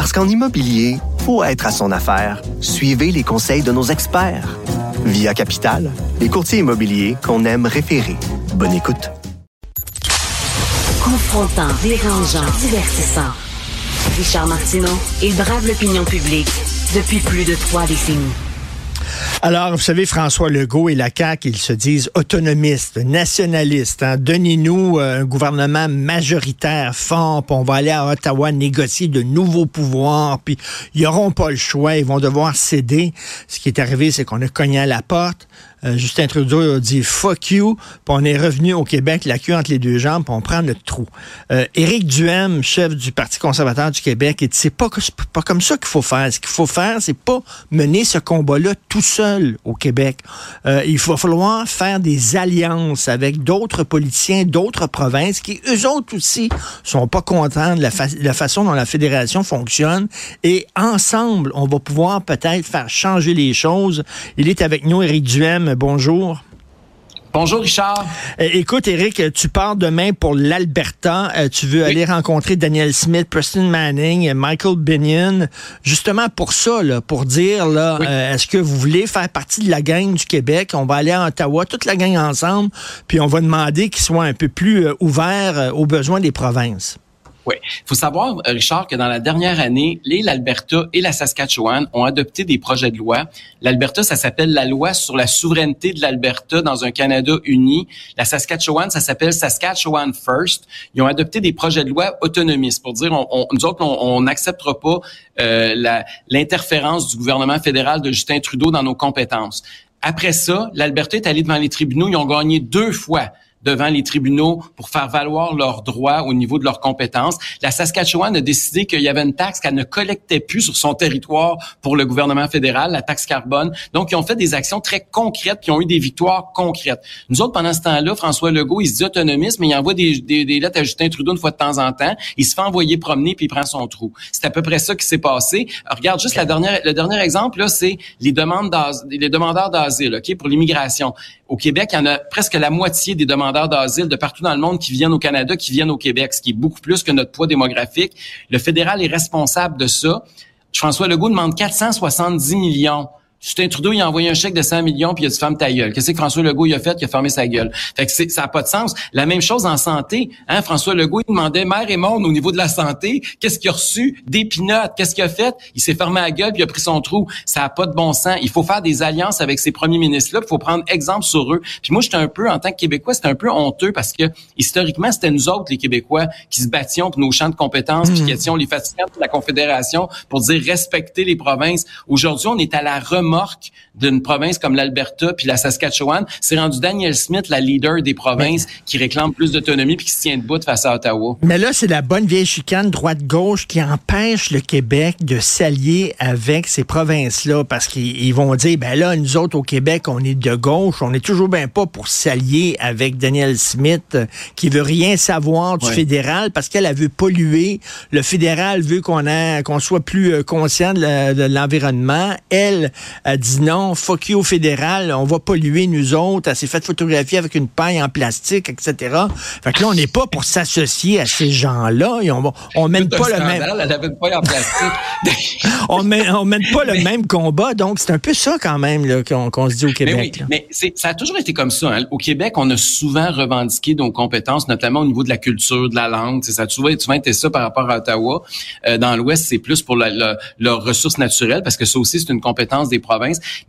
Parce qu'en immobilier, faut être à son affaire. Suivez les conseils de nos experts. Via Capital, les courtiers immobiliers qu'on aime référer. Bonne écoute. Confrontant, dérangeant, divertissant. Richard Martineau, il brave l'opinion publique depuis plus de trois décennies. Alors, vous savez, François Legault et la CAQ, ils se disent autonomistes, nationalistes. Hein. Donnez-nous euh, un gouvernement majoritaire fort, puis on va aller à Ottawa négocier de nouveaux pouvoirs, puis ils n'auront pas le choix, ils vont devoir céder. Ce qui est arrivé, c'est qu'on a cogné à la porte. Euh, Justin Trudeau a dit fuck you, puis on est revenu au Québec, la queue entre les deux jambes, puis on prend notre trou. Euh, Éric Duhem, chef du Parti conservateur du Québec, il dit c'est pas, pas comme ça qu'il faut faire. Ce qu'il faut faire, c'est pas mener ce combat-là tout seul au Québec. Euh, il va falloir faire des alliances avec d'autres politiciens, d'autres provinces qui, eux autres aussi, sont pas contents de la, la façon dont la fédération fonctionne. Et ensemble, on va pouvoir peut-être faire changer les choses. Il est avec nous, Éric Duhem bonjour. Bonjour Richard. Euh, écoute Eric, tu pars demain pour l'Alberta. Euh, tu veux aller rencontrer Daniel Smith, Preston Manning, Michael Binion, justement pour ça, pour dire là, euh, est-ce que vous voulez faire partie de la gang du Québec? On va aller à Ottawa, toute la gang ensemble, puis on va demander qu'ils soient un peu plus ouverts aux besoins des provinces. Oui. Il faut savoir, euh, Richard, que dans la dernière année, l'Alberta et la Saskatchewan ont adopté des projets de loi. L'Alberta, ça s'appelle la loi sur la souveraineté de l'Alberta dans un Canada uni. La Saskatchewan, ça s'appelle Saskatchewan First. Ils ont adopté des projets de loi autonomistes pour dire, on, nous autres, on n'acceptera pas euh, l'interférence du gouvernement fédéral de Justin Trudeau dans nos compétences. Après ça, l'Alberta est allé devant les tribunaux. Ils ont gagné deux fois devant les tribunaux pour faire valoir leurs droits au niveau de leurs compétences. La Saskatchewan a décidé qu'il y avait une taxe qu'elle ne collectait plus sur son territoire pour le gouvernement fédéral, la taxe carbone. Donc, ils ont fait des actions très concrètes qui ont eu des victoires concrètes. Nous autres, pendant ce temps-là, François Legault, il se dit autonomiste, mais il envoie des, des, des, lettres à Justin Trudeau une fois de temps en temps. Il se fait envoyer promener puis il prend son trou. C'est à peu près ça qui s'est passé. regarde juste la dernière, le dernier exemple, là, c'est les demandes les demandeurs d'asile, OK, pour l'immigration. Au Québec, il y en a presque la moitié des demandeurs d'asile de partout dans le monde qui viennent au Canada, qui viennent au Québec, ce qui est beaucoup plus que notre poids démographique. Le fédéral est responsable de ça. François Legault demande 470 millions Justin Trudeau, il a envoyé un chèque de 100 millions puis il a dit femme ta gueule. Qu'est-ce que François Legault il a fait? Il a fermé sa gueule. Fait que ça n'a pas de sens. La même chose en santé. Hein? François Legault, il demandait mère et monde au niveau de la santé. Qu'est-ce qu'il a reçu? Des pinottes? Qu'est-ce qu'il a fait? Il s'est fermé la gueule puis il a pris son trou. Ça n'a pas de bon sens. Il faut faire des alliances avec ces premiers ministres-là. Il faut prendre exemple sur eux. Puis moi, j'étais un peu, en tant que Québécois, c'était un peu honteux parce que historiquement, c'était nous autres, les Québécois, qui se battions pour nos champs de compétences, puis mmh. qui étions les fatigants de la Confédération pour dire respecter les provinces. Aujourd'hui, on est à la remorque de une province comme l'Alberta puis la Saskatchewan, c'est rendu Daniel Smith, la leader des provinces, qui réclame plus d'autonomie puis qui se tient debout face à Ottawa. Mais là, c'est la bonne vieille chicane droite-gauche qui empêche le Québec de s'allier avec ces provinces-là parce qu'ils vont dire, ben là, nous autres au Québec, on est de gauche, on est toujours bien pas pour s'allier avec Daniel Smith qui veut rien savoir du fédéral parce qu'elle a vu polluer. Le fédéral veut qu'on qu'on soit plus euh, conscient de l'environnement. Elle a dit non, fuck you au fédéral, on va polluer nous autres. Elle s'est fait photographier avec une paille en plastique, etc. Fait que là, on n'est pas pour s'associer à ces gens-là. on, on mène pas le même. Elle avait une paille en plastique. on, mène, on mène pas le même combat. Donc, c'est un peu ça quand même qu'on se dit au Québec. Mais, oui, mais ça a toujours été comme ça. Hein. Au Québec, on a souvent revendiqué nos compétences, notamment au niveau de la culture, de la langue. ça a souvent, souvent été ça par rapport à Ottawa. Euh, dans l'Ouest, c'est plus pour leurs ressources naturelles, parce que ça aussi, c'est une compétence des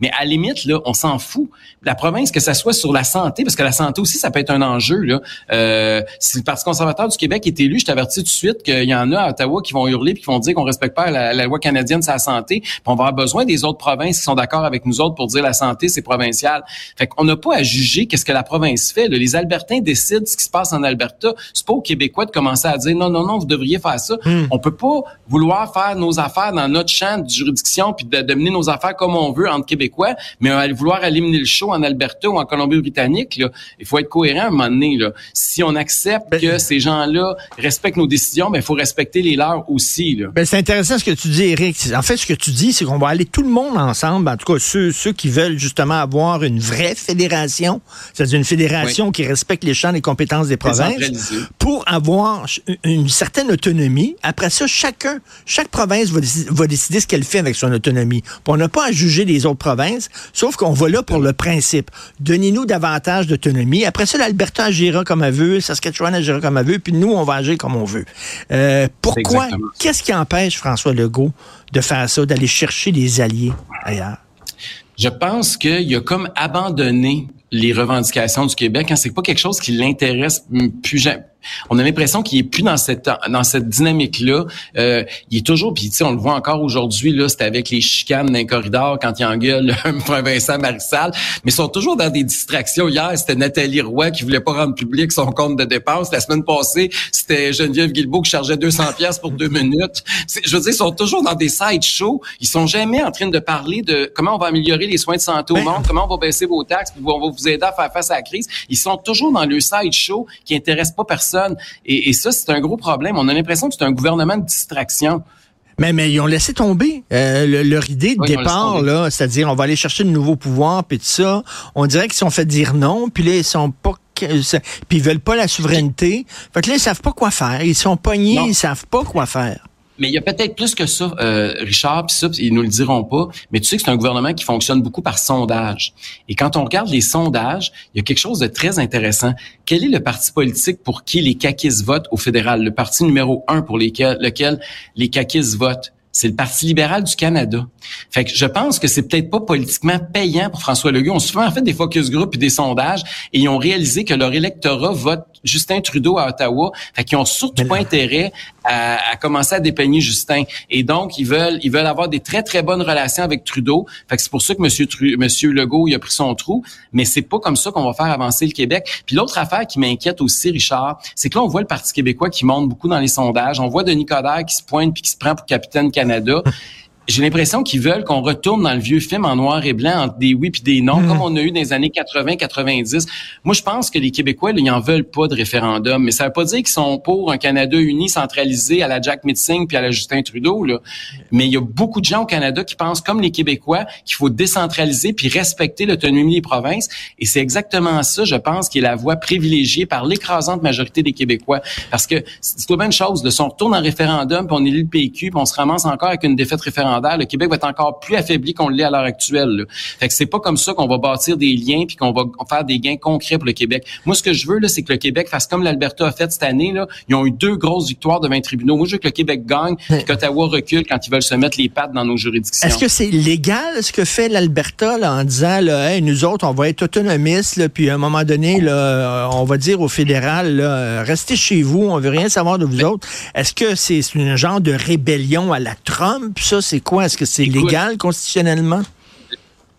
Mais à la limite, là, on s'en fout. La province, que ça soit sur la santé, parce que la santé aussi, ça peut être un enjeu. Là. Euh, si le Parti conservateur du Québec est élu, je t'avertis tout de suite qu'il y en a à Ottawa qui vont hurler puis qui vont dire qu'on respecte pas la, loi canadienne sur la santé. Puis on va avoir besoin des autres provinces qui sont d'accord avec nous autres pour dire la santé, c'est provincial. Fait qu'on n'a pas à juger qu'est-ce que la province fait. Les Albertains décident ce qui se passe en Alberta. C'est pas aux Québécois de commencer à dire non, non, non, vous devriez faire ça. Hmm. On peut pas vouloir faire nos affaires dans notre champ de juridiction puis de, mener nos affaires comme on veut entre Québécois, mais à vouloir éliminer le show en Alberta ou en Colombie-Britannique, il faut être cohérent à un moment donné. Là. Si on accepte ben, que ces gens-là respectent nos décisions, ben il faut respecter les leurs aussi. Là. Ben, c'est intéressant ce que tu dis, Eric. En fait, ce que tu dis, c'est qu'on va aller tout le monde ensemble, en tout cas ceux, ceux qui veulent justement avoir une vraie fédération, c'est-à-dire une fédération qui respecte les champs des compétences des provinces, pour avoir une certaine autonomie. Après ça, chacun, chaque province va, va décider ce qu'elle fait avec son autonomie. on n'a pas à juger les autres provinces, sauf qu'on va là pour le principe. Donnez-nous davantage d'autonomie. Après ça, l'Alberta agira comme elle veut, Saskatchewan agira comme elle veut, puis nous, on va agir comme on veut. Euh, pourquoi? Qu'est-ce qui empêche François Legault de faire ça, d'aller chercher des alliés ailleurs? Je pense qu'il a comme abandonné les revendications du Québec. Hein, c'est pas quelque chose qui l'intéresse plus, on a l'impression qu'il est plus dans cette dans cette dynamique là. Euh, il est toujours puis tu sais on le voit encore aujourd'hui là, c'est avec les chicanes d'un corridor quand il engueule un Vincent Marissal, mais ils sont toujours dans des distractions. Hier, c'était Nathalie Roy qui voulait pas rendre public son compte de dépenses. La semaine passée, c'était Geneviève Guilbeault qui chargeait 200 pièces pour deux minutes. Je veux dire, ils sont toujours dans des side shows. Ils sont jamais en train de parler de comment on va améliorer les soins de santé au ben, monde, comment on va baisser vos taxes, puis on va vous aider à faire face à la crise. Ils sont toujours dans le side show qui intéresse pas personne et, ça, c'est un gros problème. On a l'impression que c'est un gouvernement de distraction. Mais, mais ils ont laissé tomber euh, leur idée de départ, là, c'est-à-dire on va aller chercher de nouveaux pouvoirs, puis tout ça. On dirait qu'ils sont fait dire non, puis là, ils sont pas puis ils veulent pas la souveraineté. Fait que là, ils savent pas quoi faire. Ils sont pognés, ils savent pas quoi faire. Mais il y a peut-être plus que ça, euh, Richard, puis ça, ils nous le diront pas. Mais tu sais que c'est un gouvernement qui fonctionne beaucoup par sondage. Et quand on regarde les sondages, il y a quelque chose de très intéressant. Quel est le parti politique pour qui les caquistes votent au fédéral? Le parti numéro un pour lequel les caquistes votent? c'est le Parti libéral du Canada. Fait que je pense que c'est peut-être pas politiquement payant pour François Legault. On se fait en fait des focus group et des sondages et ils ont réalisé que leur électorat vote Justin Trudeau à Ottawa. Fait qu'ils ont surtout pas intérêt à, commencer à dépeigner Justin. Et donc, ils veulent, ils veulent avoir des très, très bonnes relations avec Trudeau. Fait que c'est pour ça que Monsieur, Monsieur Legault, il a pris son trou. Mais c'est pas comme ça qu'on va faire avancer le Québec. Puis l'autre affaire qui m'inquiète aussi, Richard, c'est que là, on voit le Parti québécois qui monte beaucoup dans les sondages. On voit Denis Coderre qui se pointe puis qui se prend pour capitaine Canada j'ai l'impression qu'ils veulent qu'on retourne dans le vieux film en noir et blanc entre des oui puis des non, comme on a eu dans les années 80-90. Moi, je pense que les Québécois, là, ils en veulent pas de référendum, mais ça veut pas dire qu'ils sont pour un Canada uni centralisé à la Jack Mitzing puis à la Justin Trudeau. Là. Mais il y a beaucoup de gens au Canada qui pensent, comme les Québécois, qu'il faut décentraliser puis respecter l'autonomie des provinces. Et c'est exactement ça, je pense, qui est la voie privilégiée par l'écrasante majorité des Québécois. Parce que c'est une bonne chose. de si on retourne en référendum, puis on élit le PQ, puis on se ramasse encore avec une défaite référendaire, le Québec va être encore plus affaibli qu'on l'est à l'heure actuelle. Fait que c'est pas comme ça qu'on va bâtir des liens puis qu'on va faire des gains concrets pour le Québec. Moi, ce que je veux là, c'est que le Québec fasse comme l'Alberta a fait cette année. Là. Ils ont eu deux grosses victoires devant les tribunaux. Moi, je veux que le Québec gagne, et qu'Ottawa recule quand ils veulent se mettre les pattes dans nos juridictions. Est-ce que c'est légal ce que fait l'Alberta en disant là, nous autres, on va être autonomistes, là, puis à un moment donné, là, on va dire au fédéral, là, restez chez vous, on veut rien savoir de vous autres. Est-ce que c'est un genre de rébellion à la Trump? Ça, c'est quoi? Est-ce que c'est légal constitutionnellement?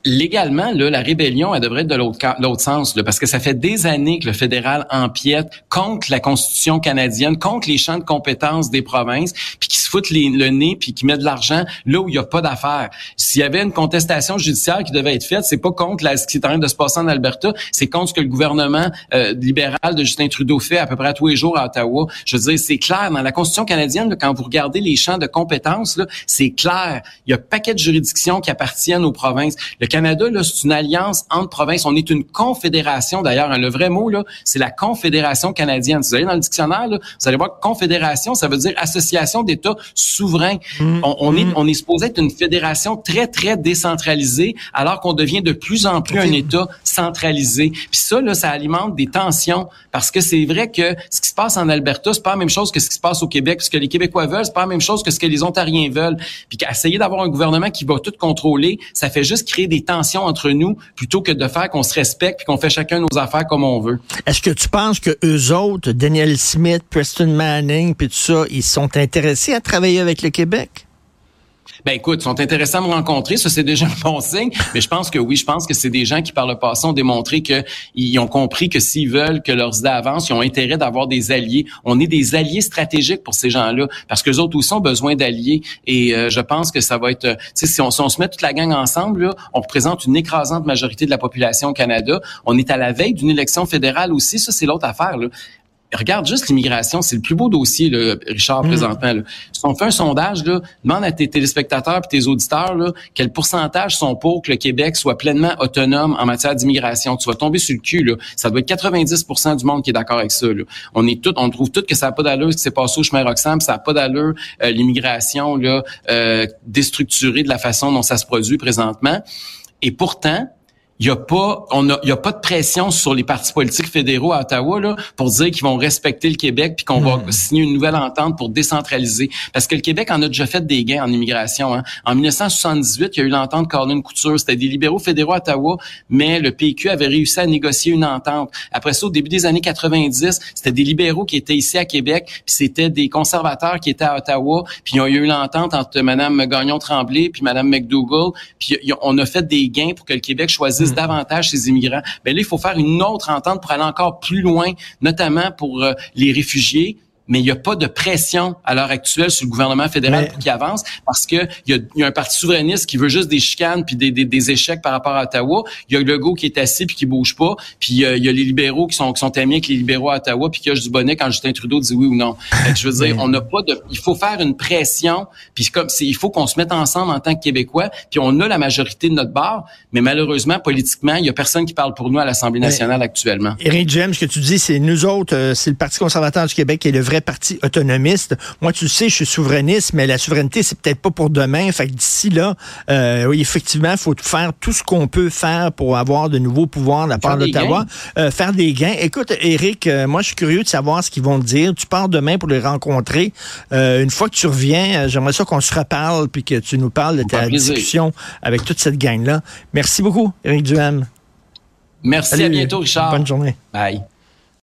Légalement, là, la rébellion, elle devrait être de l'autre sens, là, parce que ça fait des années que le fédéral empiète contre la Constitution canadienne, contre les champs de compétences des provinces, puis qui se foutent le nez, puis qui met de l'argent là où il n'y a pas d'affaires. S'il y avait une contestation judiciaire qui devait être faite, c'est pas contre la, ce qui est en train de se passer en Alberta, c'est contre ce que le gouvernement euh, libéral de Justin Trudeau fait à peu près tous les jours à Ottawa. Je veux dire, c'est clair, dans la Constitution canadienne, quand vous regardez les champs de compétences, c'est clair. Il y a un paquet de juridictions qui appartiennent aux provinces. Canada, là, c'est une alliance entre provinces. On est une confédération, d'ailleurs. Hein, le vrai mot, là, c'est la Confédération canadienne. Si vous allez dans le dictionnaire, là, vous allez voir que confédération, ça veut dire association d'États souverains. Mmh. on, est, mmh. on est supposé être une fédération très, très décentralisée, alors qu'on devient de plus en plus un État centralisé. Puis ça, là, ça alimente des tensions, parce que c'est vrai que ce qui se passe en Alberta, c'est pas la même chose que ce qui se passe au Québec. Ce que les Québécois veulent, c'est pas la même chose que ce que les Ontariens veulent. Puis qu'essayer d'avoir un gouvernement qui va tout contrôler, ça fait juste créer des tensions entre nous plutôt que de faire qu'on se respecte puis qu'on fait chacun nos affaires comme on veut. Est-ce que tu penses que eux autres, Daniel Smith, Preston Manning, puis tout ça, ils sont intéressés à travailler avec le Québec? Ben écoute, ils sont intéressants à me rencontrer, ça c'est déjà un bon signe, mais je pense que oui, je pense que c'est des gens qui par le passé ont démontré qu'ils ont compris que s'ils veulent que leurs idées avancent, ils ont intérêt d'avoir des alliés. On est des alliés stratégiques pour ces gens-là, parce que les autres aussi ont besoin d'alliés. Et euh, je pense que ça va être, tu sais, si on, si on se met toute la gang ensemble, là, on représente une écrasante majorité de la population au Canada. On est à la veille d'une élection fédérale aussi, ça c'est l'autre affaire. Là regarde juste l'immigration, c'est le plus beau dossier, là, Richard, mm. présentement. Là. Si on fait un sondage, là, demande à tes téléspectateurs et tes auditeurs là, quel pourcentage sont pour que le Québec soit pleinement autonome en matière d'immigration. Tu vas tomber sur le cul. Là. Ça doit être 90% du monde qui est d'accord avec ça. Là. On est tout, on trouve tout que ça n'a pas d'allure ce qui s'est passé au chemin Roxham, ça n'a pas d'allure euh, l'immigration là, euh, déstructurée de la façon dont ça se produit présentement. Et pourtant, il y a pas on a, y a pas de pression sur les partis politiques fédéraux à Ottawa là pour dire qu'ils vont respecter le Québec puis qu'on va hmm. signer une nouvelle entente pour décentraliser parce que le Québec en a déjà fait des gains en immigration hein. en 1978 il y a eu l'entente Cornyn Couture c'était des libéraux fédéraux à Ottawa mais le PQ avait réussi à négocier une entente après ça au début des années 90 c'était des libéraux qui étaient ici à Québec puis c'était des conservateurs qui étaient à Ottawa puis il y a eu l'entente entre madame Gagnon Tremblay puis madame McDougall puis on a fait des gains pour que le Québec choisisse Hmm. davantage ces immigrants. Ben là, il faut faire une autre entente pour aller encore plus loin, notamment pour euh, les réfugiés mais il n'y a pas de pression à l'heure actuelle sur le gouvernement fédéral pour qu'il avance parce que il y, a, un parti souverainiste qui veut juste des chicanes puis des, des, échecs par rapport à Ottawa. Il y a le Legault qui est assis puis qui bouge pas. Puis euh, il y a les libéraux qui sont qui sont amis avec les libéraux à Ottawa puis qui hochent du bonnet quand Justin Trudeau dit oui ou non. je veux dire, on n'a pas de. Il faut faire une pression puis comme c'est il faut qu'on se mette ensemble en tant que Québécois. Puis on a la majorité de notre bar, mais malheureusement politiquement, il y a personne qui parle pour nous à l'Assemblée nationale actuellement. Éric James, ce que tu dis, c'est nous autres, euh, c'est le Parti conservateur du Québec qui est le vrai parti autonomiste. Moi, tu sais, je suis souverainiste, mais la souveraineté, c'est peut-être pas pour demain. Fait que d'ici là, euh, oui, effectivement, il faut faire tout ce qu'on peut faire pour avoir de nouveaux pouvoirs de la part d'Ottawa. Euh, faire des gains. Écoute, Eric, euh, moi, je suis curieux de savoir ce qu'ils vont te dire. Tu pars demain pour les rencontrer. une fois que tu reviens, j'aimerais ça qu'on se reparle puis que tu nous parles de ta discussion avec toute cette gang-là. Merci beaucoup, Eric Duham. Merci, à bientôt, Richard. Bonne journée. Bye.